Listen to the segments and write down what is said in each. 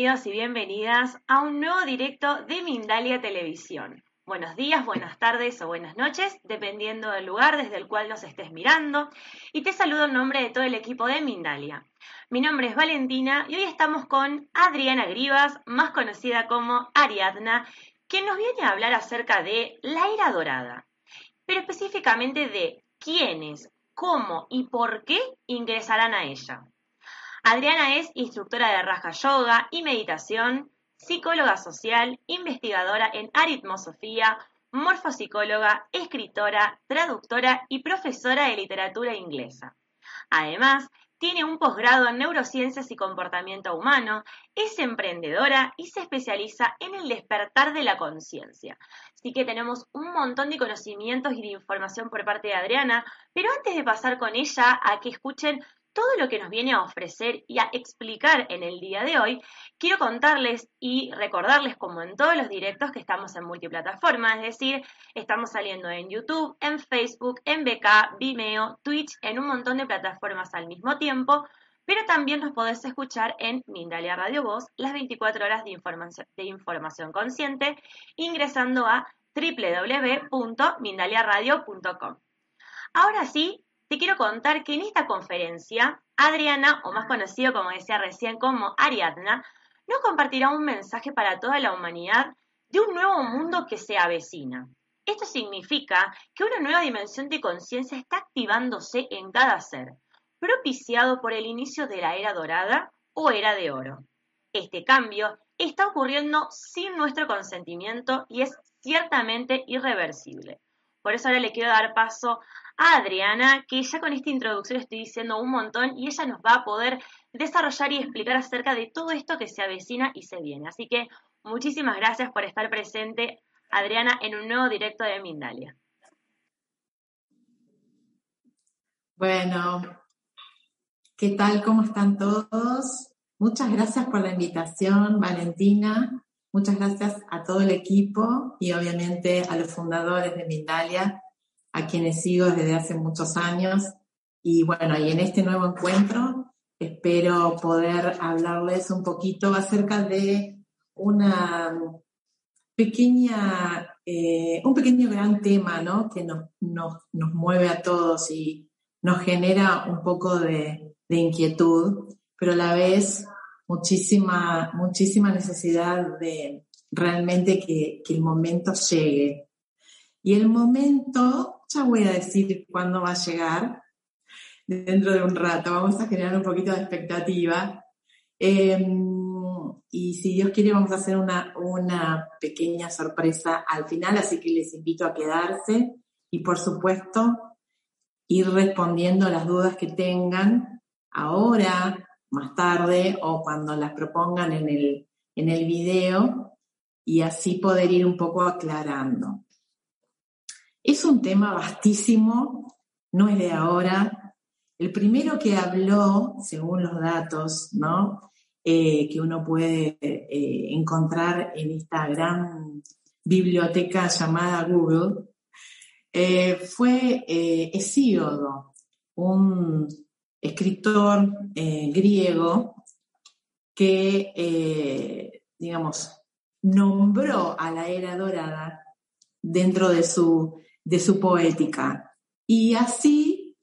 Bienvenidos y bienvenidas a un nuevo directo de Mindalia Televisión. Buenos días, buenas tardes o buenas noches, dependiendo del lugar desde el cual nos estés mirando. Y te saludo en nombre de todo el equipo de Mindalia. Mi nombre es Valentina y hoy estamos con Adriana Grivas, más conocida como Ariadna, que nos viene a hablar acerca de la era dorada, pero específicamente de quiénes, cómo y por qué ingresarán a ella. Adriana es instructora de Raja Yoga y Meditación, psicóloga social, investigadora en aritmosofía, morfopsicóloga, escritora, traductora y profesora de literatura inglesa. Además, tiene un posgrado en neurociencias y comportamiento humano, es emprendedora y se especializa en el despertar de la conciencia. Así que tenemos un montón de conocimientos y de información por parte de Adriana, pero antes de pasar con ella a que escuchen todo lo que nos viene a ofrecer y a explicar en el día de hoy, quiero contarles y recordarles, como en todos los directos, que estamos en multiplataforma, es decir, estamos saliendo en YouTube, en Facebook, en BK, Vimeo, Twitch, en un montón de plataformas al mismo tiempo, pero también nos podés escuchar en Mindalia Radio Voz las 24 horas de información, de información consciente ingresando a www.mindaliaradio.com. Ahora sí, te quiero contar que en esta conferencia, Adriana, o más conocido como decía recién como Ariadna, nos compartirá un mensaje para toda la humanidad de un nuevo mundo que se avecina. Esto significa que una nueva dimensión de conciencia está activándose en cada ser, propiciado por el inicio de la era dorada o era de oro. Este cambio está ocurriendo sin nuestro consentimiento y es ciertamente irreversible. Por eso ahora le quiero dar paso a Adriana, que ya con esta introducción estoy diciendo un montón y ella nos va a poder desarrollar y explicar acerca de todo esto que se avecina y se viene. Así que muchísimas gracias por estar presente, Adriana, en un nuevo directo de Mindalia. Bueno, ¿qué tal? ¿Cómo están todos? Muchas gracias por la invitación, Valentina. Muchas gracias a todo el equipo y obviamente a los fundadores de Mindalia a quienes sigo desde hace muchos años. Y bueno, y en este nuevo encuentro espero poder hablarles un poquito acerca de una pequeña, eh, un pequeño gran tema, ¿no? Que nos, nos, nos, mueve a todos y nos genera un poco de, de inquietud, pero a la vez muchísima, muchísima necesidad de realmente que, que el momento llegue. Y el momento ya voy a decir cuándo va a llegar, dentro de un rato. Vamos a generar un poquito de expectativa. Em, y si Dios quiere, vamos a hacer una, una pequeña sorpresa al final, así que les invito a quedarse y, por supuesto, ir respondiendo las dudas que tengan ahora, más tarde o cuando las propongan en el, en el video y así poder ir un poco aclarando. Es un tema vastísimo, no es de ahora. El primero que habló, según los datos, ¿no? Eh, que uno puede eh, encontrar en esta gran biblioteca llamada Google, eh, fue Hesíodo, un escritor griego que, digamos, nombró a la era dorada dentro de su de su poética. Y así,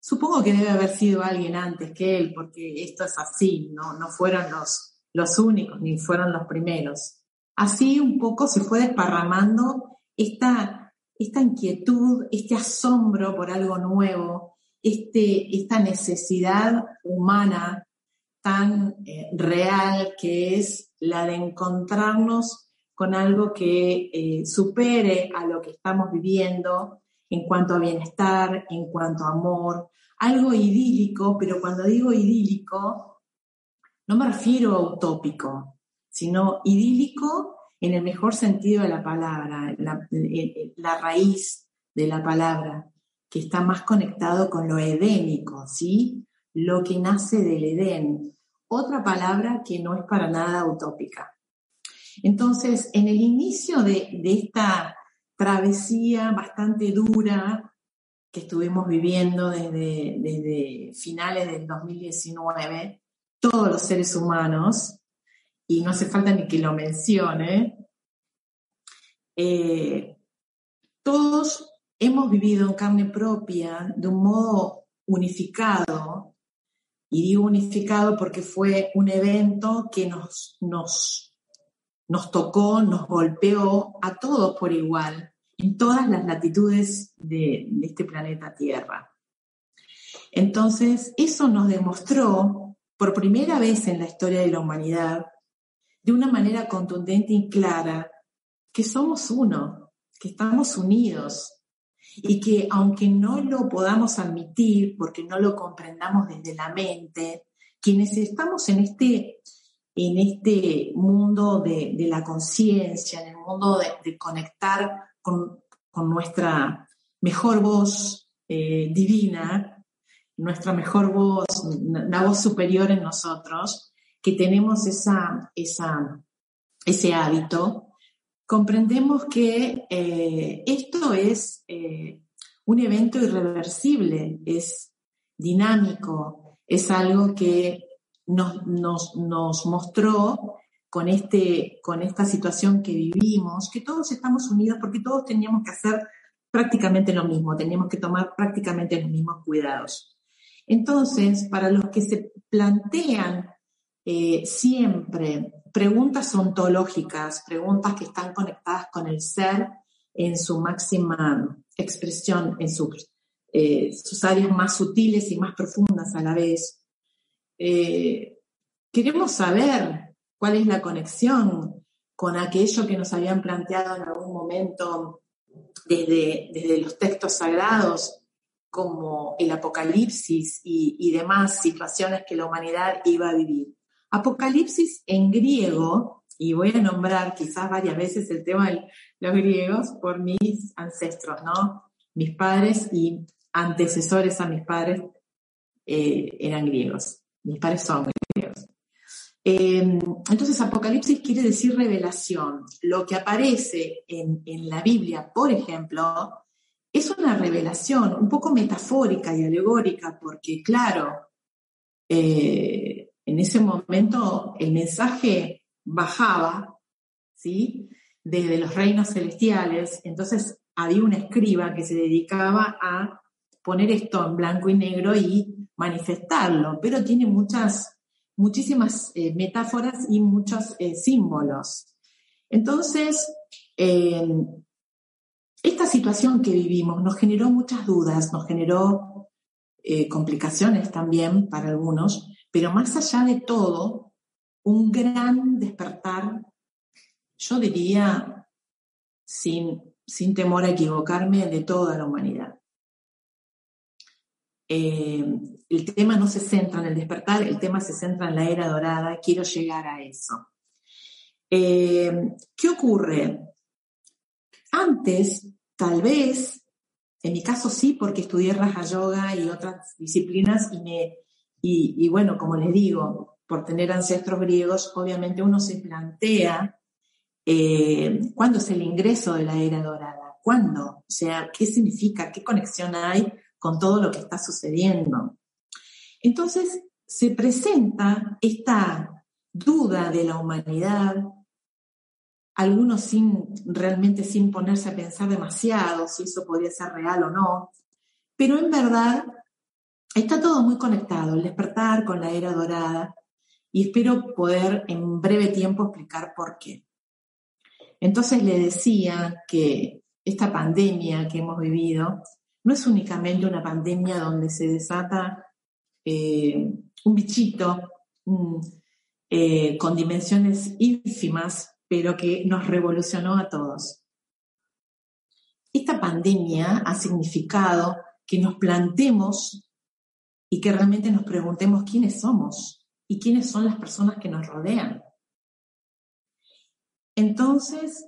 supongo que debe haber sido alguien antes que él, porque esto es así, no, no fueron los, los únicos, ni fueron los primeros. Así un poco se fue desparramando esta, esta inquietud, este asombro por algo nuevo, este, esta necesidad humana tan eh, real que es la de encontrarnos con algo que eh, supere a lo que estamos viviendo en cuanto a bienestar, en cuanto a amor, algo idílico, pero cuando digo idílico, no me refiero a utópico, sino idílico en el mejor sentido de la palabra, la, la raíz de la palabra, que está más conectado con lo edénico, ¿sí? Lo que nace del Edén. Otra palabra que no es para nada utópica. Entonces, en el inicio de, esta travesía bastante dura que estuvimos viviendo desde, desde finales del 2019, todos los seres humanos, y no hace falta ni que lo mencione, eh, todos hemos vivido en carne propia de un modo unificado, y digo unificado porque fue un evento que nos, nos, nos tocó, nos golpeó a todos por igual, en todas las latitudes de, este planeta Tierra. Entonces, eso nos demostró por primera vez en la historia de la humanidad, de una manera contundente y clara, que somos uno, que estamos unidos, y que aunque no lo podamos admitir porque no lo comprendamos desde la mente, quienes estamos en este, en este mundo de, la conciencia, en el mundo de, conectar con, nuestra mejor voz eh, divina, nuestra mejor voz, la voz superior en nosotros, que tenemos esa, esa, ese hábito, comprendemos que eh, esto es eh, un evento irreversible, es dinámico, es algo que nos, nos, mostró con, este, con esta situación que vivimos, que todos estamos unidos porque todos teníamos que hacer prácticamente lo mismo, teníamos que tomar prácticamente los mismos cuidados. Entonces, para los que se plantean eh, siempre preguntas ontológicas, preguntas que están conectadas con el ser en su máxima expresión, en eh, sus áreas más sutiles y más profundas a la vez. Eh, queremos saber cuál es la conexión con aquello que nos habían planteado en algún momento desde, desde los textos sagrados, como el apocalipsis y demás situaciones que la humanidad iba a vivir. Apocalipsis en griego, y voy a nombrar quizás varias veces el tema de los griegos por mis ancestros, ¿no? Mis padres y antecesores a mis padres eh, eran griegos. Mis padres son griegos. Em, entonces, Apocalipsis quiere decir revelación. Lo que aparece en, la Biblia, por ejemplo, es una revelación un poco metafórica y alegórica, porque claro, eh, en ese momento el mensaje bajaba, ¿sí? Desde los reinos celestiales, entonces había un escriba que se dedicaba a poner esto en blanco y negro y manifestarlo, pero tiene muchas, muchísimas eh, metáforas y muchos eh, símbolos. Entonces, eh, esta situación que vivimos nos generó muchas dudas, nos generó complicaciones también para algunos, pero más allá de todo, un gran despertar, yo diría, sin, sin temor a equivocarme, de toda la humanidad. Eh, el tema no se centra en el despertar, el tema se centra en la era dorada, quiero llegar a eso. Eh, ¿Qué ocurre? Antes, tal vez, en mi caso sí, porque estudié Raja Yoga y otras disciplinas y bueno, como les digo, por tener ancestros griegos, obviamente uno se plantea eh, cuándo es el ingreso de la era dorada, cuándo, o sea, qué significa, qué conexión hay con todo lo que está sucediendo. Entonces, se presenta esta duda de la humanidad, algunos sin realmente sin ponerse a pensar demasiado si eso podría ser real o no, pero en verdad Está todo muy conectado, el despertar con la era dorada, y espero poder en breve tiempo explicar por qué. Entonces le decía que esta pandemia que hemos vivido no es únicamente una pandemia donde se desata eh, un bichito eh, con dimensiones ínfimas, pero que nos revolucionó a todos. Esta pandemia ha significado que nos plantemos y que realmente nos preguntemos quiénes somos y quiénes son las personas que nos rodean. Entonces,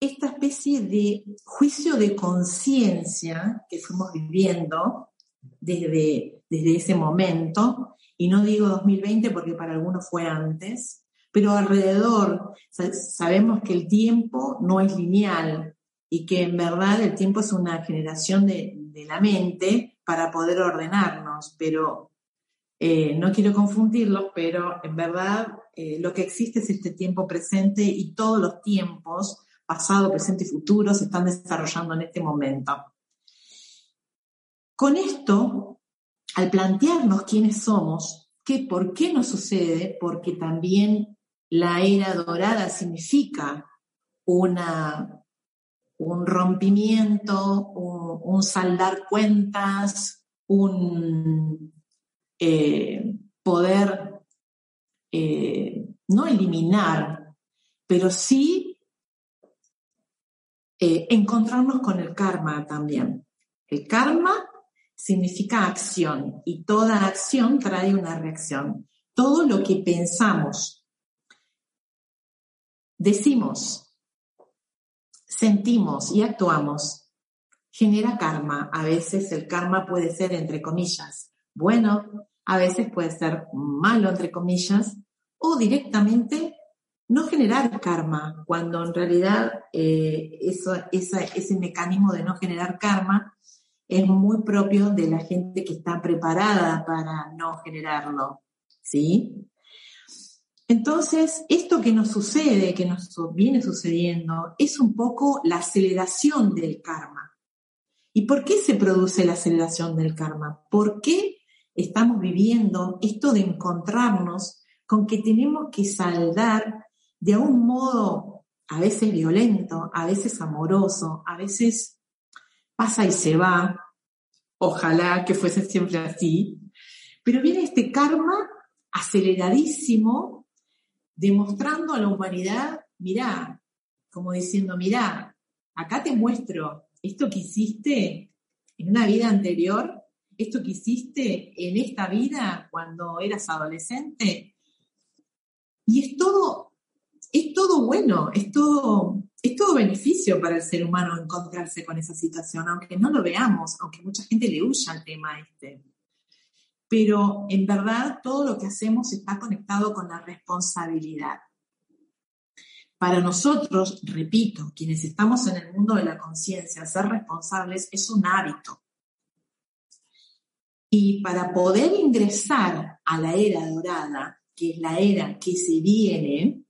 esta especie de juicio de conciencia que fuimos viviendo desde, desde ese momento, y no digo 2020 porque para algunos fue antes, pero alrededor sabemos que el tiempo no es lineal y que en verdad el tiempo es una generación de, de la mente para poder ordenarnos, pero eh, no quiero confundirlo, pero en verdad eh, lo que existe es este tiempo presente y todos los tiempos, pasado, presente y futuro, se están desarrollando en este momento. Con esto, al plantearnos quiénes somos, ¿qué, ¿por qué nos sucede? Porque también la era dorada significa una, un rompimiento, un saldar cuentas, un eh, poder eh, no eliminar, pero sí eh, encontrarnos con el karma también. El karma significa acción y toda acción trae una reacción. Todo lo que pensamos, decimos, sentimos y actuamos genera karma. A veces el karma puede ser, entre comillas, bueno, a veces puede ser malo, entre comillas, o directamente no generar karma, cuando en realidad eh, eso, ese mecanismo de no generar karma es muy propio de la gente que está preparada para no generarlo, ¿sí? Entonces, esto que nos sucede, que nos viene sucediendo, es un poco la aceleración del karma. ¿Y por qué se produce la aceleración del karma? ¿Por qué estamos viviendo, esto de encontrarnos con que tenemos que saldar de un modo a veces violento, a veces amoroso, a veces pasa y se va, ojalá que fuese siempre así, pero viene este karma aceleradísimo, demostrando a la humanidad, mirá, como diciendo, mirá, acá te muestro esto que hiciste en una vida anterior esto que hiciste en esta vida cuando eras adolescente. Y es todo, es todo bueno, es todo, es todo beneficio para el ser humano encontrarse con esa situación, aunque no lo veamos, aunque mucha gente le huya al tema este. Pero en verdad todo lo que hacemos está conectado con la responsabilidad. Para nosotros, repito, quienes estamos en el mundo de la conciencia, ser responsables es un hábito. Y para poder ingresar a la era dorada, que es la era que se viene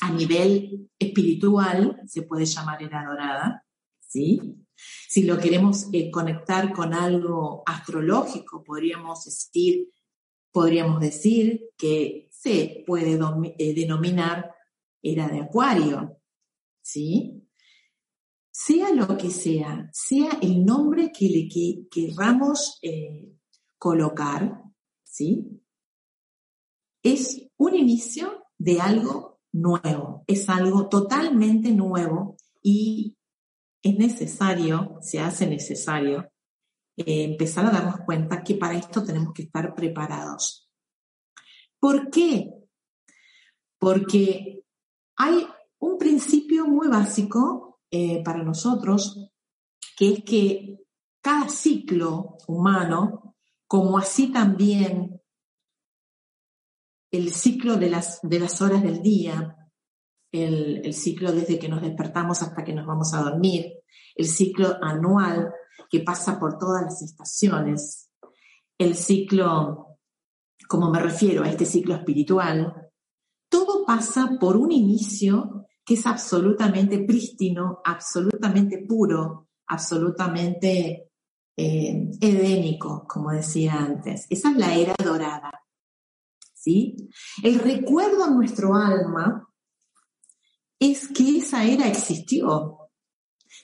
a nivel espiritual, se puede llamar era dorada, ¿sí? Si lo queremos eh, conectar con algo astrológico, podríamos decir, podríamos decir que se puede eh, denominar era de acuario, ¿sí? Sea lo que sea, sea el nombre que le querramos eh, colocar, ¿sí? Es un inicio de algo nuevo, es algo totalmente nuevo y es necesario, se hace necesario, eh, empezar a darnos cuenta que para esto tenemos que estar preparados. ¿Por qué? Porque hay un principio muy básico eh, para nosotros, que es que cada ciclo humano como así también el ciclo de las, de las horas del día, el, el, ciclo desde que nos despertamos hasta que nos vamos a dormir, el ciclo anual que pasa por todas las estaciones, el ciclo, como me refiero a este ciclo espiritual, todo pasa por un inicio que es absolutamente prístino, absolutamente puro, absolutamente eh, edénico, como decía antes. Esa es la era dorada. El recuerdo en nuestro alma es que esa era existió.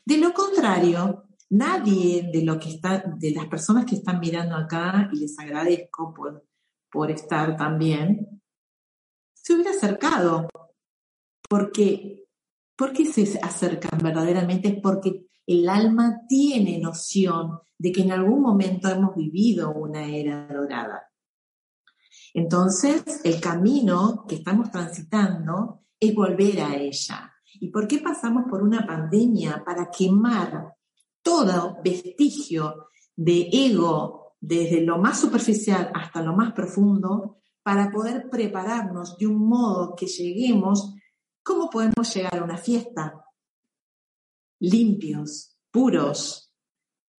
De lo contrario, nadie de lo que está, de las personas que están mirando acá, y les agradezco por, por estar también, se hubiera acercado. Porque, ¿Por qué se acercan verdaderamente? Es porque el alma tiene noción de que en algún momento hemos vivido una era dorada. Entonces, el camino que estamos transitando es volver a ella. ¿Y por qué pasamos por una pandemia? Para quemar todo vestigio de ego desde lo más superficial hasta lo más profundo para poder prepararnos de un modo que lleguemos, ¿cómo podemos llegar a una fiesta? Limpios, puros,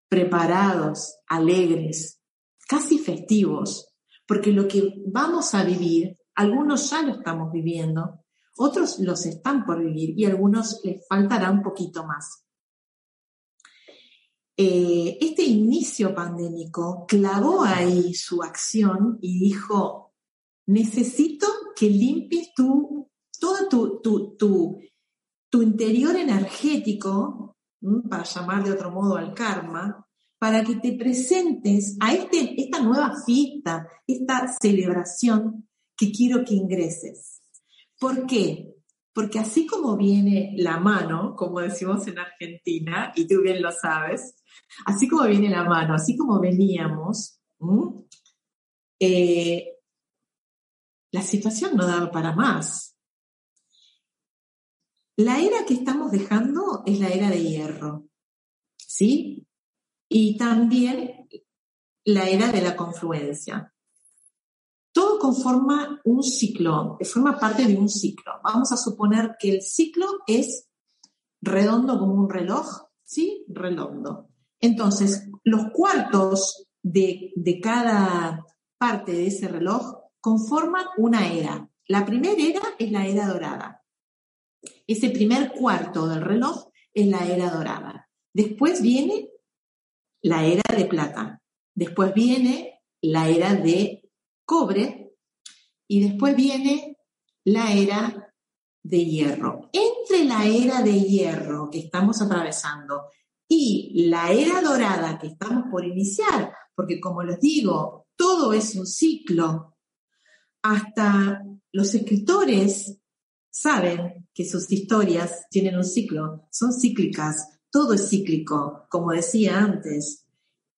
preparados, alegres, casi festivos, porque lo que vamos a vivir, algunos ya lo estamos viviendo, otros los están por vivir y algunos les faltará un poquito más. Eh, este inicio pandémico clavó ahí su acción y dijo, necesito que limpies tu, todo tu, tu, tu interior energético, para llamar de otro modo al karma, para que te presentes a este, esta nueva fiesta, esta celebración que quiero que ingreses. ¿Por qué? Porque así como viene la mano, como decimos en Argentina, y tú bien lo sabes, así como viene la mano, así como veníamos, eh, la situación no daba para más. La era que estamos dejando es la era de hierro, ¿sí? Y también la era de la confluencia. Todo conforma un ciclo, forma parte de un ciclo. Vamos a suponer que el ciclo es redondo como un reloj, ¿sí? Redondo. Entonces, los cuartos de, cada parte de ese reloj conforman una era. La primera era es la era dorada. Ese primer cuarto del reloj es la era dorada. Después viene la era de plata. Después viene la era de cobre y después viene la era de hierro. Entre la era de hierro que estamos atravesando y la era dorada que estamos por iniciar, porque como les digo, todo es un ciclo, hasta los escritores saben que sus historias tienen un ciclo, son cíclicas, todo es cíclico, como decía antes,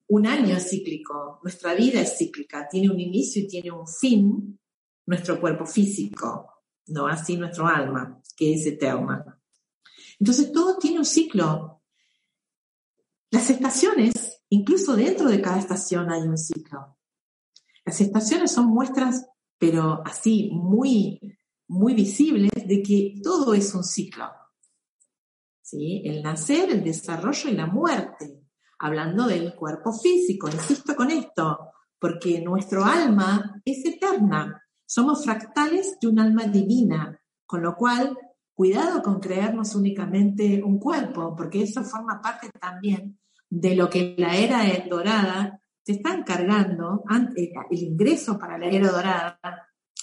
un año es cíclico, nuestra vida es cíclica, tiene un inicio y tiene un fin, nuestro cuerpo físico, no así nuestro alma, que es eterna. Entonces todo tiene un ciclo, las estaciones, incluso dentro de cada estación hay un ciclo. Las estaciones son muestras, pero así, muy, muy visibles, de que todo es un ciclo. ¿Sí? El nacer, el desarrollo y la muerte. Hablando del cuerpo físico, insisto con esto, porque nuestro alma es eterna. Somos fractales de un alma divina, con lo cual Cuidado con creernos únicamente un cuerpo, porque eso forma parte también de lo que la era dorada se está encargando, el ingreso para la era dorada,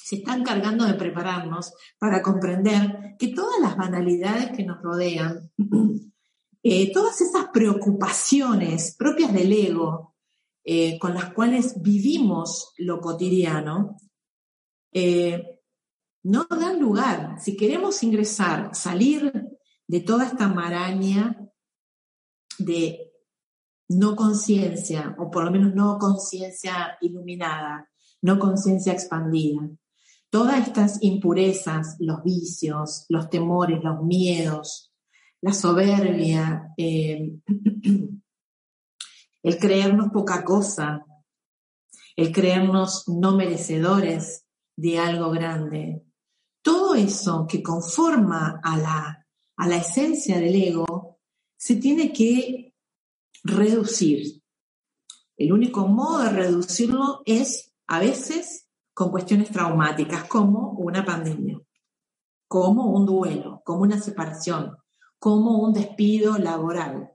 se está encargando de prepararnos para comprender que todas las banalidades que nos rodean, eh, todas esas preocupaciones propias del ego, eh, con las cuales vivimos lo cotidiano, eh, no dan lugar. Si queremos ingresar, salir de toda esta maraña de no conciencia, o por lo menos no conciencia iluminada, no conciencia expandida, todas estas impurezas, los vicios, los temores, los miedos, la soberbia, eh, el creernos poca cosa, el creernos no merecedores de algo grande, todo eso que conforma a la, a la esencia del ego se tiene que reducir. El único modo de reducirlo es a veces con cuestiones traumáticas como una pandemia, como un duelo, como una separación, como un despido laboral.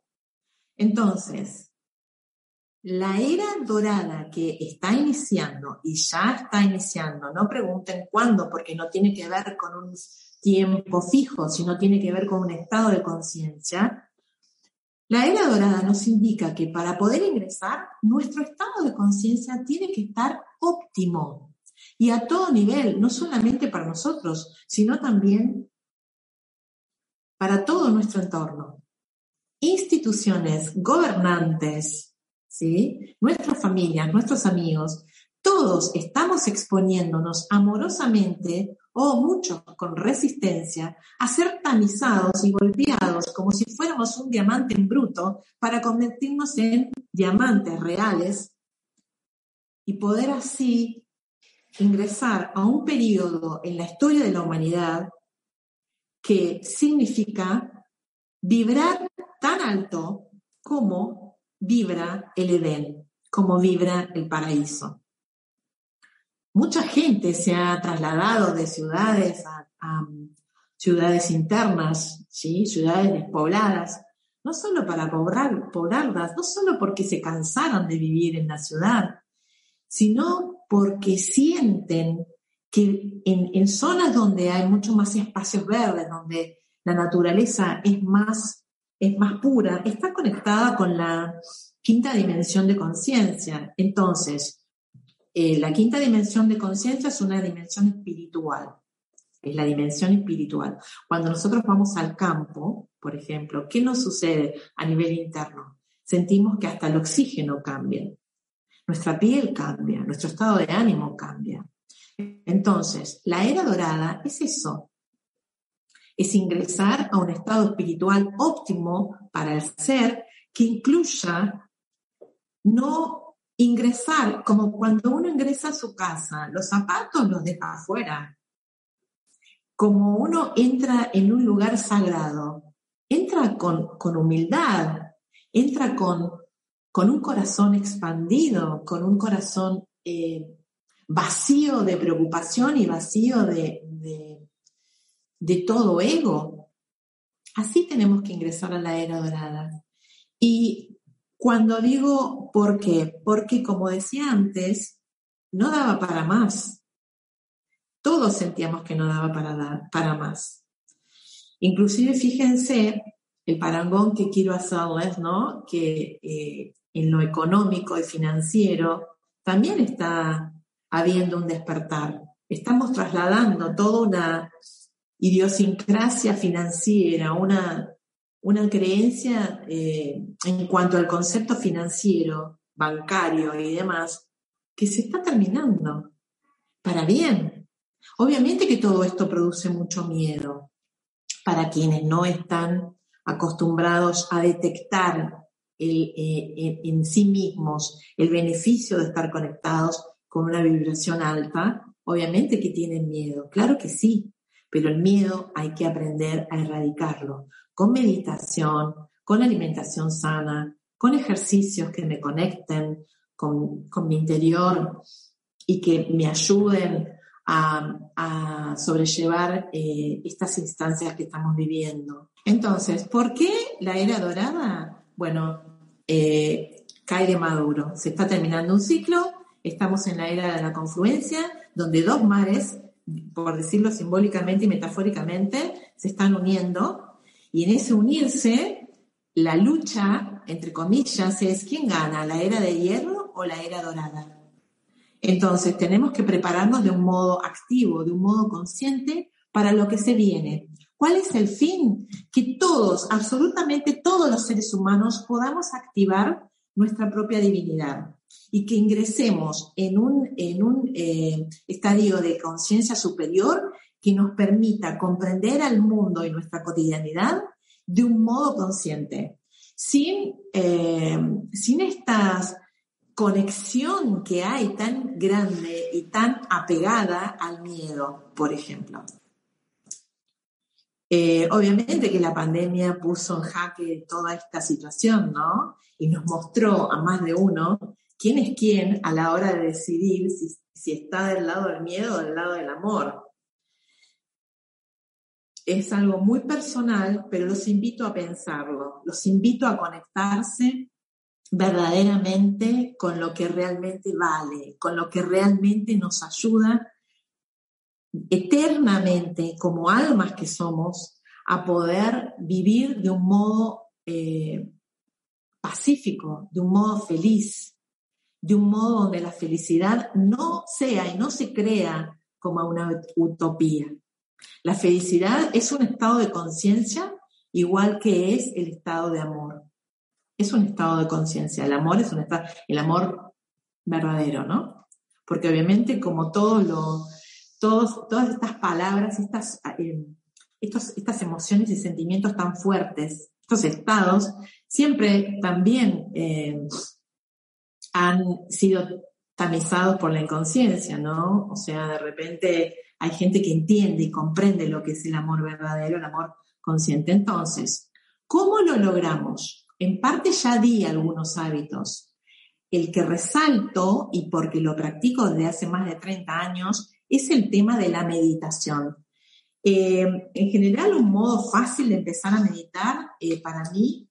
Entonces, la era dorada que está iniciando y ya está iniciando, no pregunten cuándo, porque no tiene que ver con un tiempo fijo, sino tiene que ver con un estado de conciencia, La era dorada nos indica que para poder ingresar, nuestro estado de conciencia tiene que estar óptimo y a todo nivel, no solamente para nosotros, sino también para todo nuestro entorno. Instituciones, gobernantes, ¿sí? nuestras familias, nuestros amigos, todos estamos exponiéndonos amorosamente o muchos con resistencia a ser tamizados y golpeados como si fuéramos un diamante en bruto para convertirnos en diamantes reales y poder así ingresar a un periodo en la historia de la humanidad que significa vibrar tan alto como vibra el Edén, como vibra el paraíso. Mucha gente se ha trasladado de ciudades a, ciudades internas, ¿sí? ciudades despobladas, no solo para poblar, poblarlas, no solo porque se cansaron de vivir en la ciudad, sino porque sienten que en, zonas donde hay mucho más espacios verdes, donde la naturaleza es más, es más pura, está conectada con la quinta dimensión de conciencia. Entonces, eh, la quinta dimensión de conciencia es una dimensión espiritual. Es la dimensión espiritual. Cuando nosotros vamos al campo, por ejemplo, ¿qué nos sucede a nivel interno? Sentimos que hasta el oxígeno cambia. Nuestra piel cambia, nuestro estado de ánimo cambia. Entonces, la era dorada es eso. Es ingresar a un estado espiritual óptimo para el ser que incluya no ingresar como cuando uno ingresa a su casa, los zapatos los deja afuera. Como uno entra en un lugar sagrado, entra con, con humildad, entra con con un corazón expandido, con un corazón eh, vacío de preocupación y vacío de, de, todo ego. Así tenemos que ingresar a la era dorada. Y cuando digo por qué, porque como decía antes, no daba para más. Todos sentíamos que no daba para, dar, para más. Inclusive fíjense el parangón que quiero hacerles, ¿no? Que eh, en lo económico y financiero, también está habiendo un despertar. Estamos trasladando toda una idiosincrasia financiera, una, una creencia eh, en cuanto al concepto financiero, bancario y demás, que se está terminando para bien. Obviamente que todo esto produce mucho miedo para quienes no están acostumbrados a detectar eh, en sí mismos el beneficio de estar conectados con una vibración alta, obviamente que tienen miedo, claro que sí, pero el miedo hay que aprender a erradicarlo con meditación, con alimentación sana, con ejercicios que me conecten con, mi interior y que me ayuden a, sobrellevar eh, estas instancias que estamos viviendo. Entonces, ¿por qué la era dorada? Bueno, eh, cae de maduro. Se está terminando un ciclo, estamos en la era de la confluencia, donde dos mares, por decirlo simbólicamente y metafóricamente, se están uniendo, y en ese unirse, la lucha, entre comillas, es quién gana, la era de hierro o la era dorada. Entonces, tenemos que prepararnos de un modo activo, de un modo consciente para lo que se viene. ¿Cuál es el fin? Que todos, absolutamente todos los seres humanos podamos activar nuestra propia divinidad y que ingresemos en un, en un eh, estadio de conciencia superior que nos permita comprender al mundo y nuestra cotidianidad de un modo consciente, sin, eh, sin esta conexión que hay tan grande y tan apegada al miedo, por ejemplo. Eh, obviamente que la pandemia puso en jaque toda esta situación, ¿no? Y nos mostró a más de uno quién es quién a la hora de decidir si, si está del lado del miedo o del lado del amor. Es algo muy personal, pero los invito a pensarlo, los invito a conectarse verdaderamente con lo que realmente vale, con lo que realmente nos ayuda eternamente como almas que somos a poder vivir de un modo eh, pacífico, de un modo feliz, de un modo donde la felicidad no sea y no se crea como una utopía. La felicidad es un estado de conciencia igual que es el estado de amor. Es un estado de conciencia. El amor es un estado, el amor verdadero, ¿no? Porque obviamente como todo lo, todos, todas estas palabras, estas, eh, estos, estas emociones y sentimientos tan fuertes, estos estados, siempre también eh, han sido tamizados por la inconsciencia, ¿no? O sea, de repente hay gente que entiende y comprende lo que es el amor verdadero, el amor consciente. Entonces, ¿cómo lo logramos? En parte ya di algunos hábitos. El que resalto, y porque lo practico desde hace más de 30 años, es el tema de la meditación. Eh, en general, un modo fácil de empezar a meditar eh, para mí,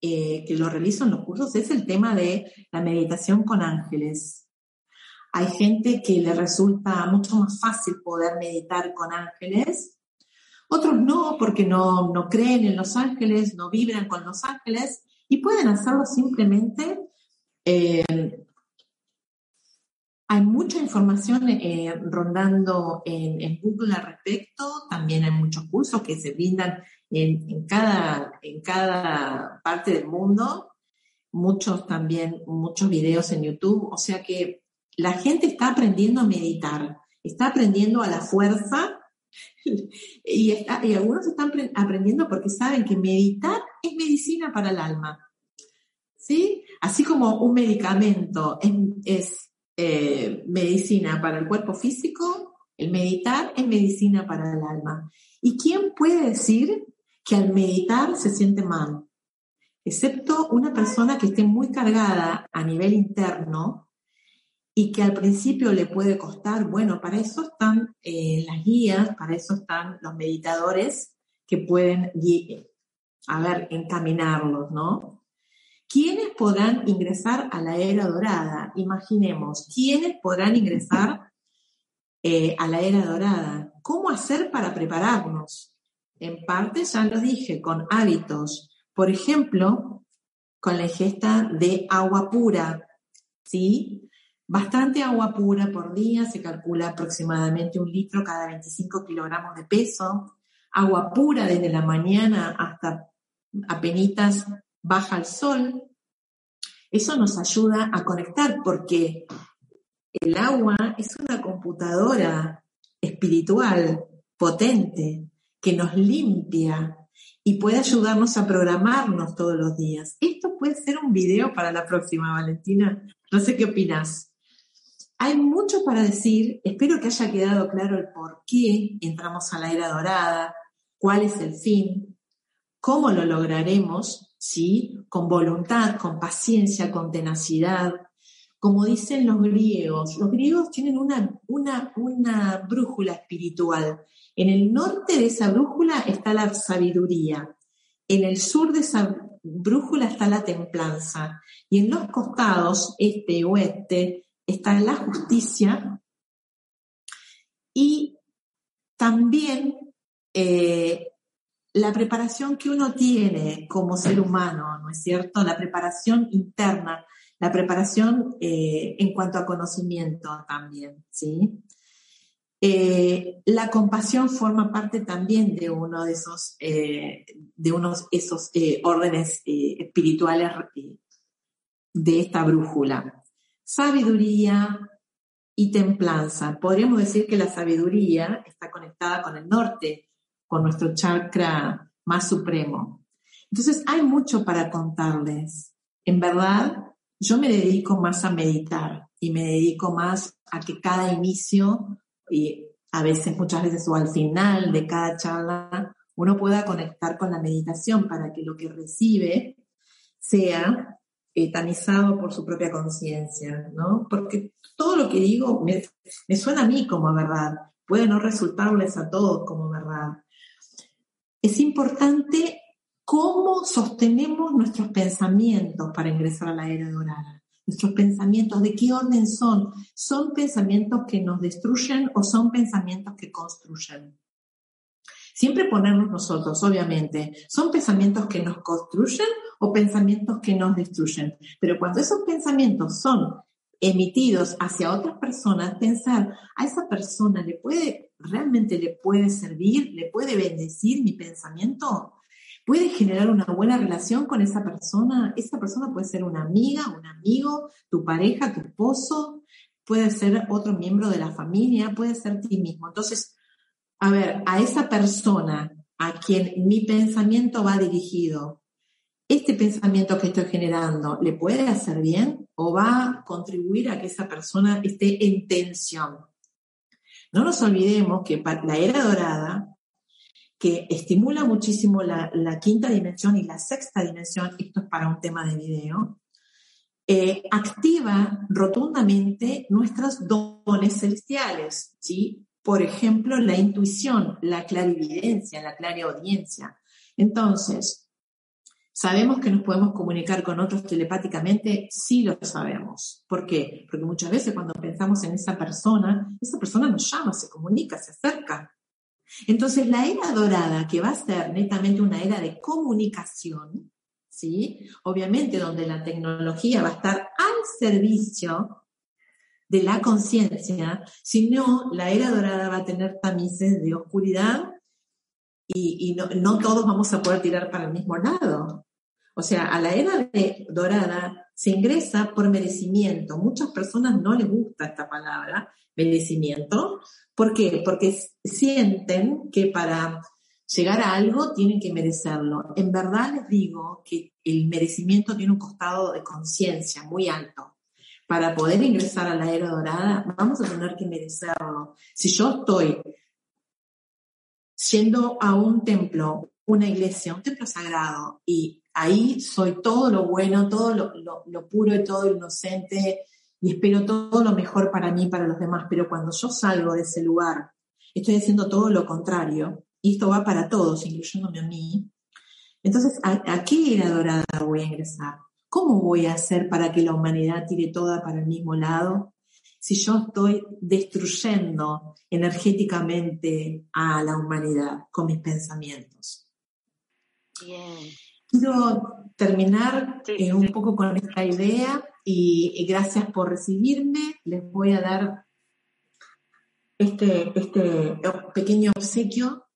eh, que lo realizo en los cursos, es el tema de la meditación con ángeles. Hay gente que le resulta mucho más fácil poder meditar con ángeles, otros no, porque no, no creen en los ángeles, no vibran con los ángeles y pueden hacerlo simplemente hay mucha información eh, rondando en, Google al respecto, también hay muchos cursos que se brindan en, cada, en cada parte del mundo, muchos también, muchos videos en YouTube, o sea que la gente está aprendiendo a meditar, está aprendiendo a la fuerza y, y algunos están aprendiendo porque saben que meditar es medicina para el alma. ¿Sí? Así como un medicamento es eh, medicina para el cuerpo físico, el meditar es medicina para el alma. ¿Y quién puede decir que al meditar se siente mal? Excepto una persona que esté muy cargada a nivel interno y que al principio le puede costar, bueno, para eso están eh, las guías, para eso están los meditadores que pueden, a ver, encaminarlos, ¿no? ¿Quiénes podrán ingresar a la era dorada? Imaginemos, ¿quiénes podrán ingresar eh, a la era dorada? ¿Cómo hacer para prepararnos? En parte ya lo dije, con hábitos. Por ejemplo, con la ingesta de agua pura, ¿sí? Bastante agua pura por día, se calcula aproximadamente un litro cada 25 kilogramos de peso. Agua pura desde la mañana hasta apenas baja el sol. Eso nos ayuda a conectar porque el agua es una computadora espiritual potente que nos limpia y puede ayudarnos a programarnos todos los días. Esto puede ser un video para la próxima, Valentina. No sé qué opinas. Hay mucho para decir. Espero que haya quedado claro el por qué entramos a la era dorada, cuál es el fin, cómo lo lograremos ¿sí? Con voluntad, con paciencia, con tenacidad. Como dicen los griegos, los griegos tienen una, una, una brújula espiritual. En el norte de esa brújula está la sabiduría. En el sur de esa brújula está la templanza. Y en los costados, este y oeste, está la justicia. Y también eh, la preparación que uno tiene como ser humano, ¿no es cierto? La preparación interna, la preparación eh, en cuanto a conocimiento también, ¿sí? Eh, la compasión forma parte también de uno de esos, eh, de unos esos órdenes espirituales de esta brújula. Sabiduría y templanza. Podríamos decir que la sabiduría está conectada con el norte, con nuestro chakra más supremo. Entonces hay mucho para contarles. En verdad, yo me dedico más a meditar y me dedico más a que cada inicio y a veces, muchas veces o al final de cada charla, uno pueda conectar con la meditación para que lo que recibe sea etanizado por su propia conciencia, ¿no? Porque todo lo que digo me, me suena a mí como verdad, puede no resultarles a todos como verdad, es importante cómo sostenemos nuestros pensamientos para ingresar a la era dorada. Nuestros pensamientos, ¿de qué orden son? ¿Son pensamientos que nos destruyen o son pensamientos que construyen? Siempre ponernos nosotros, obviamente. ¿Son pensamientos que nos construyen o pensamientos que nos destruyen? Pero cuando esos pensamientos son emitidos hacia otras personas, pensar, a esa persona le puede, realmente le puede servir, le puede bendecir mi pensamiento, puede generar una buena relación con esa persona. Esa persona puede ser una amiga, un amigo, tu pareja, tu esposo, puede ser otro miembro de la familia, puede ser ti mismo. Entonces, a ver, a esa persona a quien mi pensamiento va dirigido, este pensamiento que estoy generando, ¿le puede hacer bien o va a contribuir a que esa persona esté en tensión? No nos olvidemos que la era dorada, que estimula muchísimo la, quinta dimensión y la sexta dimensión, esto es para un tema de video, eh, activa rotundamente nuestros dones celestiales, ¿sí? por ejemplo, la intuición, la clarividencia, la clariaudiencia. Entonces, ¿sabemos que nos podemos comunicar con otros telepáticamente? Sí lo sabemos. ¿Por qué? Porque muchas veces cuando pensamos en esa persona, esa persona nos llama, se comunica, se acerca. Entonces, la era dorada, que va a ser netamente una era de comunicación, ¿sí? Obviamente donde la tecnología va a estar al servicio de la conciencia, sino la era dorada va a tener tamices de oscuridad y, no, todos vamos a poder tirar para el mismo lado. O sea, a la era dorada se ingresa por merecimiento. Muchas personas no les gusta esta palabra, merecimiento. ¿Por qué? Porque sienten que para llegar a algo tienen que merecerlo. En verdad les digo que el merecimiento tiene un costado de conciencia muy alto para poder ingresar a la era dorada, vamos a tener que merecerlo. Si yo estoy yendo a un templo, una iglesia, un templo sagrado, y ahí soy todo lo bueno, todo lo, puro y todo lo inocente, y espero todo lo mejor para mí y para los demás, pero cuando yo salgo de ese lugar, estoy haciendo todo lo contrario, y esto va para todos, incluyéndome a mí, entonces, ¿a, qué era dorada voy a ingresar? ¿Cómo voy a hacer para que la humanidad tire toda para el mismo lado si yo estoy destruyendo energéticamente a la humanidad con mis pensamientos? Bien. Quiero terminar eh, un poco con esta idea y, gracias por recibirme. Les voy a dar este, este pequeño obsequio,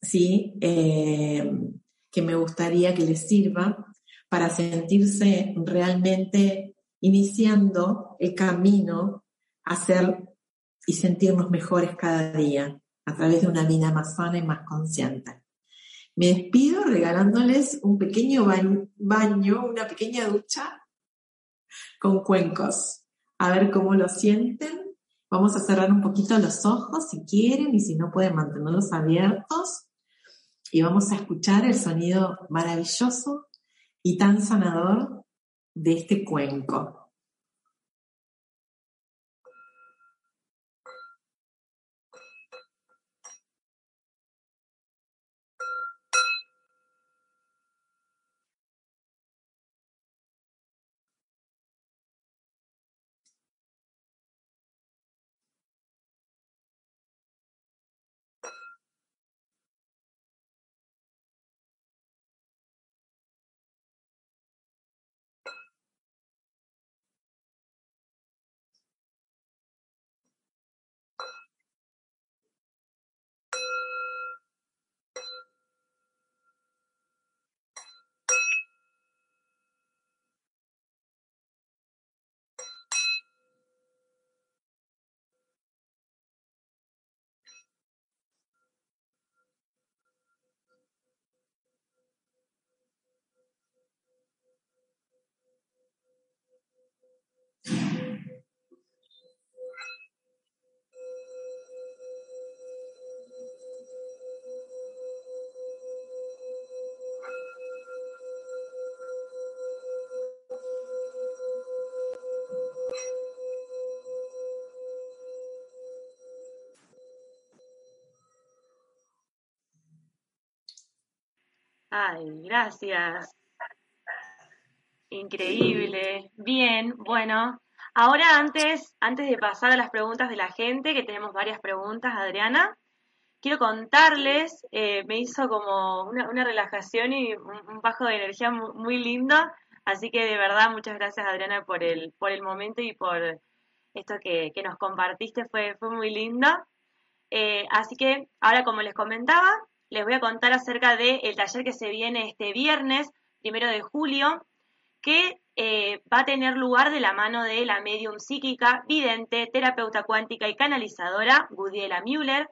¿sí? Eh, que me gustaría que les sirva para sentirse realmente iniciando el camino a ser y sentirnos mejores cada día a través de una vida más sana y más consciente. Me despido regalándoles un pequeño baño, una pequeña ducha con cuencos. A ver cómo lo sienten. Vamos a cerrar un poquito los ojos si quieren y si no pueden mantenerlos abiertos. Y vamos a escuchar el sonido maravilloso y tan sanador de este cuenco. Ay, gracias. Increíble. Bien, bueno, ahora antes, antes de pasar a las preguntas de la gente, que tenemos varias preguntas, Adriana, quiero contarles, eh, me hizo como una, relajación y un, bajo de energía muy, lindo, así que de verdad muchas gracias Adriana por el, por el momento y por esto que, nos compartiste, fue, fue muy lindo. Eh, así que ahora como les comentaba, les voy a contar acerca del taller que se viene este viernes, primero de julio, que eh, va a tener lugar de la mano de la medium psíquica, vidente, terapeuta cuántica y canalizadora, Gudiela Müller,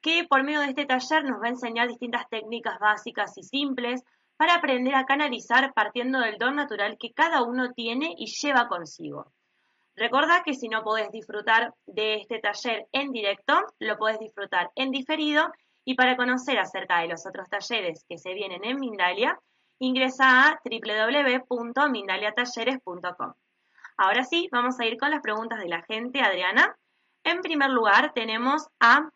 que por medio de este taller nos va a enseñar distintas técnicas básicas y simples para aprender a canalizar partiendo del don natural que cada uno tiene y lleva consigo. Recuerda que si no podés disfrutar de este taller en directo, lo podés disfrutar en diferido y para conocer acerca de los otros talleres que se vienen en Mindalia, ingresa a www.mindaliatalleres.com. Ahora sí, vamos a ir con las preguntas de la gente, Adriana. En primer lugar, tenemos a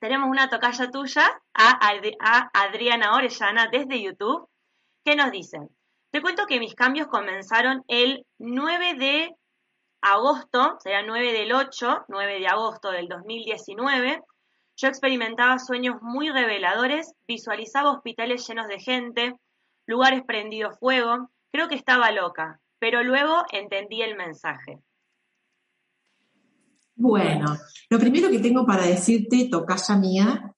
tenemos una tocaya tuya, a, Adriana Orellana desde YouTube, que nos dice, te cuento que mis cambios comenzaron el 9 de agosto, será 9 del 8, 9 de agosto del 2019. Yo experimentaba sueños muy reveladores, visualizaba hospitales llenos de gente, lugares prendidos fuego, creo que estaba loca, pero luego entendí el mensaje. Bueno, lo primero que tengo para decirte, tocaya mía,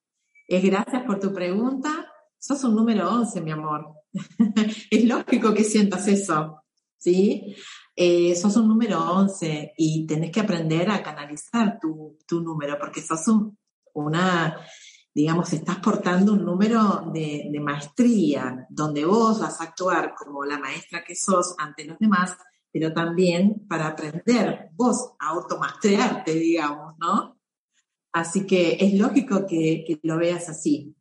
es gracias por tu pregunta. Sos un número 11, mi amor. es lógico que sientas eso, ¿sí? Eh, sos un número 11 y tenés que aprender a canalizar tu, número, porque sos una digamos, estás portando un número de, maestría, donde vos vas a actuar como la maestra que sos ante los demás, pero también para aprender vos a automaestrearte, digamos, ¿no? Así que es lógico que, lo veas así.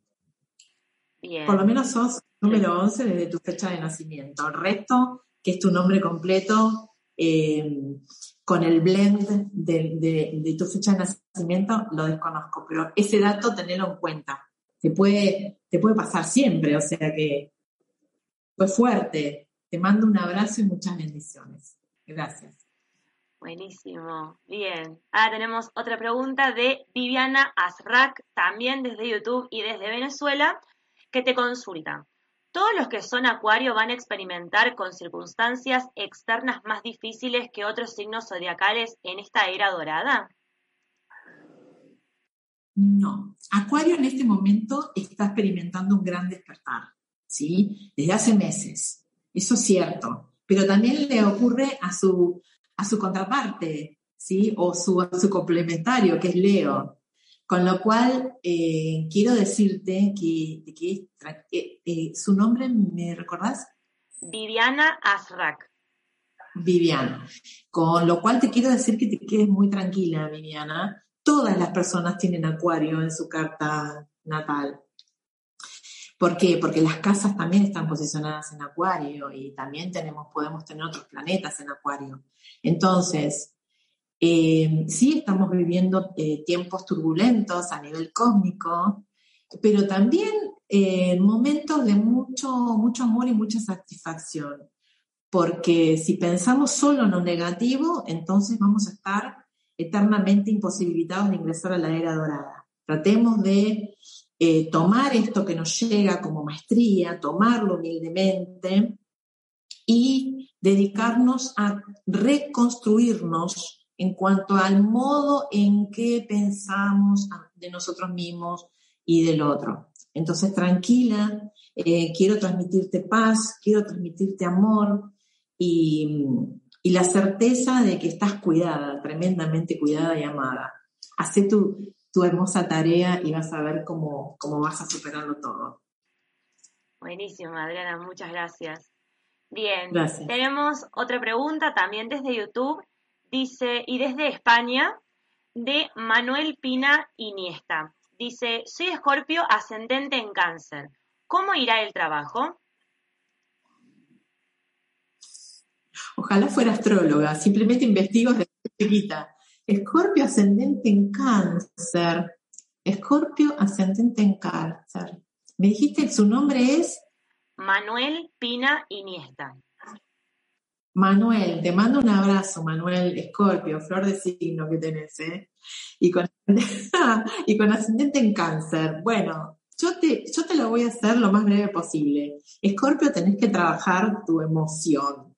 Por lo menos sos número 11 desde tu fecha de nacimiento. El resto, que es tu nombre completo, eh, con el blend de, tu fecha de nacimiento lo desconozco, pero ese dato tenerlo en cuenta. Te puede, te puede pasar siempre, o sea que fue fuerte. Te mando un abrazo y muchas bendiciones. Gracias. Buenísimo, bien. Ahora tenemos otra pregunta de Viviana Azrak, también desde YouTube y desde Venezuela, que te consulta. Todos los que son acuario van a experimentar con circunstancias externas más difíciles que otros signos zodiacales en esta era dorada. No, Acuario en este momento está experimentando un gran despertar, ¿sí? Desde hace meses, eso es cierto, pero también le ocurre a su, a su contraparte, ¿sí? O su, a su complementario, que es Leo. Con lo cual, eh, quiero decirte que, eh, eh, su nombre, ¿me recordás? Viviana Azrak. Viviana. Con lo cual te quiero decir que te quedes muy tranquila, Viviana. Todas las personas tienen acuario en su carta natal. ¿Por qué? Porque las casas también están posicionadas en acuario y también tenemos, podemos tener otros planetas en acuario. Entonces, eh, sí estamos viviendo eh, tiempos turbulentos a nivel cósmico, pero también eh, momentos de mucho, mucho amor y mucha satisfacción. Porque si pensamos solo en lo negativo, entonces vamos a estar eternamente imposibilitados de ingresar a la era dorada. Tratemos de tomar esto que nos llega como maestría, tomarlo humildemente y dedicarnos a reconstruirnos en cuanto al modo en que pensamos de nosotros mismos y del otro. Entonces, tranquila, eh, quiero transmitirte paz, quiero transmitirte amor y, la certeza de que estás cuidada, tremendamente cuidada y amada. Haz tu, tu hermosa tarea y vas a ver cómo, cómo vas a superarlo todo. Buenísimo, Adriana, muchas gracias. Bien, gracias. tenemos otra pregunta también desde YouTube Dice, y desde España, de Manuel Pina Iniesta. Dice, soy escorpio ascendente en cáncer. ¿Cómo irá el trabajo? Ojalá fuera astróloga, simplemente investigo desde chiquita. Escorpio ascendente en cáncer. Escorpio ascendente en cáncer. Me dijiste que su nombre es... Manuel Pina Iniesta. Manuel, te mando un abrazo, Manuel Escorpio, flor de signo que tenés, ¿eh? Y con, y con ascendente en cáncer. Bueno, yo te, yo te lo voy a hacer lo más breve posible. Escorpio, tenés que trabajar tu emoción,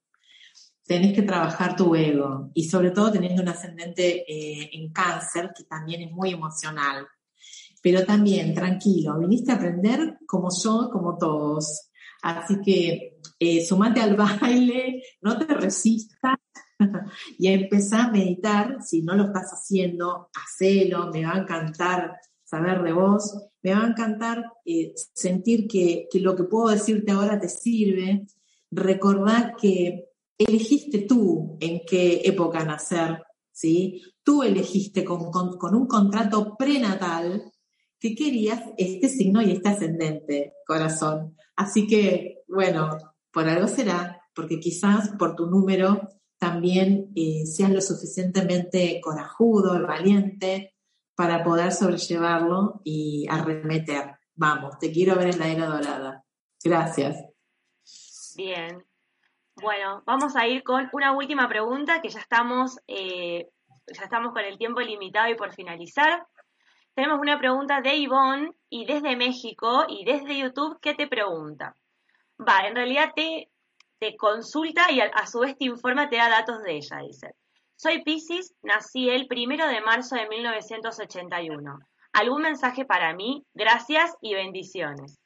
tenés que trabajar tu ego y sobre todo teniendo un ascendente eh, en cáncer que también es muy emocional. Pero también, tranquilo, viniste a aprender como yo, como todos. Así que eh, sumate al baile, no te resistas y empezá a meditar. Si no lo estás haciendo, hacelo, me va a encantar saber de vos, me va a encantar eh, sentir que, lo que puedo decirte ahora te sirve. Recordar que elegiste tú en qué época nacer, ¿sí? Tú elegiste con, con un contrato prenatal que querías este signo y este ascendente, corazón. Así que, bueno, por algo será, porque quizás por tu número también eh, seas lo suficientemente corajudo, valiente, para poder sobrellevarlo y arremeter. Vamos, te quiero ver en la era dorada. Gracias. Bien. Bueno, vamos a ir con una última pregunta que ya estamos, eh, ya estamos con el tiempo limitado y por finalizar. Tenemos una pregunta de Ivonne y desde México y desde YouTube, ¿qué te pregunta? Va, en realidad te, te consulta y a, su vez te informa, te da datos de ella, dice. Soy Pisces, nací el primero de marzo de 1981. ¿Algún mensaje para mí? Gracias y bendiciones.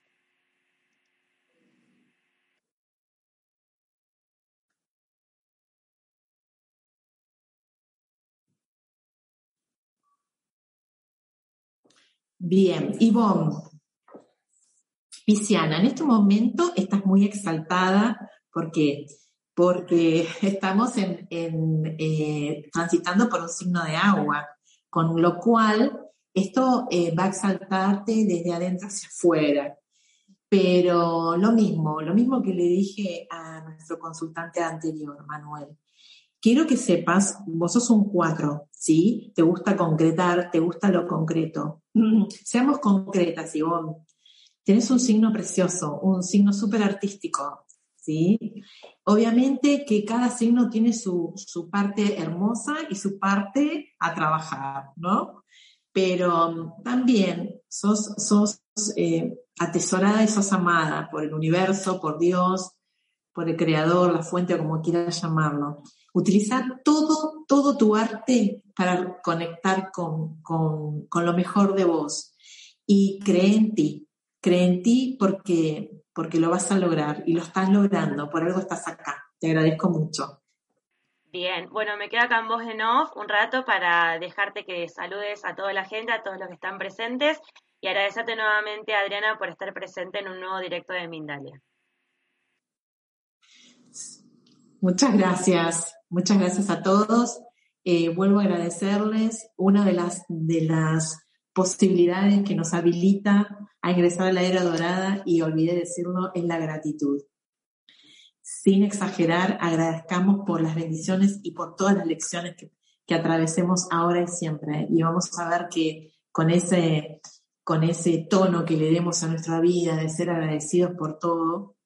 Bien, Ivonne, Pisciana, en este momento estás muy exaltada porque, porque estamos en, eh, transitando por un signo de agua, con lo cual esto eh, va a exaltarte desde adentro hacia afuera. Pero lo mismo, lo mismo que le dije a nuestro consultante anterior, Manuel. Quiero que sepas, vos sos un cuatro, ¿sí? Te gusta concretar, te gusta lo concreto. Mm, seamos concretas, Ivonne. Tienes un signo precioso, un signo súper artístico, ¿sí? Obviamente que cada signo tiene su, parte hermosa y su parte a trabajar, ¿no? Pero mm, también sos, sos eh, atesorada y sos amada por el universo, por Dios, por el creador, la fuente, como quieras llamarlo. Utilizar todo, todo tu arte para conectar con, lo mejor de vos. Y cree en ti. Cree en ti porque, porque lo vas a lograr y lo estás logrando. Por algo estás acá. Te agradezco mucho. Bien, bueno, me queda acá en voz en off un rato para dejarte que saludes a toda la gente, a todos los que están presentes y agradecerte nuevamente, Adriana, por estar presente en un nuevo directo de Mindalia. Muchas gracias. Muchas gracias a todos. Eh, vuelvo a agradecerles. Una de las, de las posibilidades que nos habilita a ingresar a la era dorada, y olvidé decirlo, es la gratitud. Sin exagerar, agradezcamos por las bendiciones y por todas las lecciones que, que atravesemos ahora y siempre. Y vamos a ver que con ese, con ese tono que le demos a nuestra vida, de ser agradecidos por todo,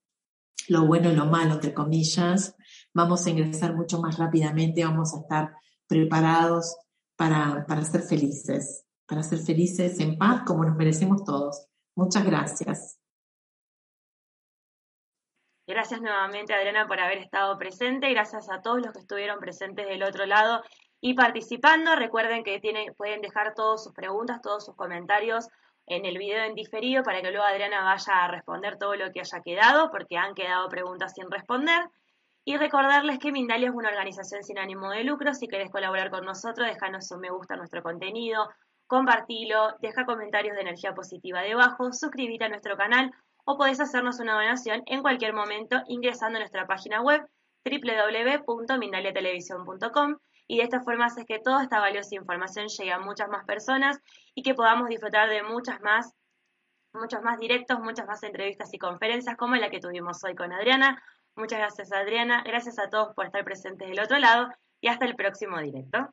lo bueno y lo malo, entre comillas, vamos a ingresar mucho más rápidamente, vamos a estar preparados para, para ser felices, para ser felices en paz como nos merecemos todos. Muchas gracias. Gracias nuevamente, Adriana, por haber estado presente. Gracias a todos los que estuvieron presentes del otro lado y participando. Recuerden que tienen, pueden dejar todas sus preguntas, todos sus comentarios en el video en diferido para que luego Adriana vaya a responder todo lo que haya quedado, porque han quedado preguntas sin responder. Y recordarles que Mindalia es una organización sin ánimo de lucro. Si querés colaborar con nosotros, déjanos un me gusta a nuestro contenido, compartilo, deja comentarios de energía positiva debajo, suscríbete a nuestro canal o podés hacernos una donación en cualquier momento ingresando a nuestra página web www.mindaliatelevisión.com y de esta forma haces que toda esta valiosa información llegue a muchas más personas y que podamos disfrutar de muchas más muchos más directos, muchas más entrevistas y conferencias como la que tuvimos hoy con Adriana, Muchas gracias Adriana, gracias a todos por estar presentes del otro lado y hasta el próximo directo.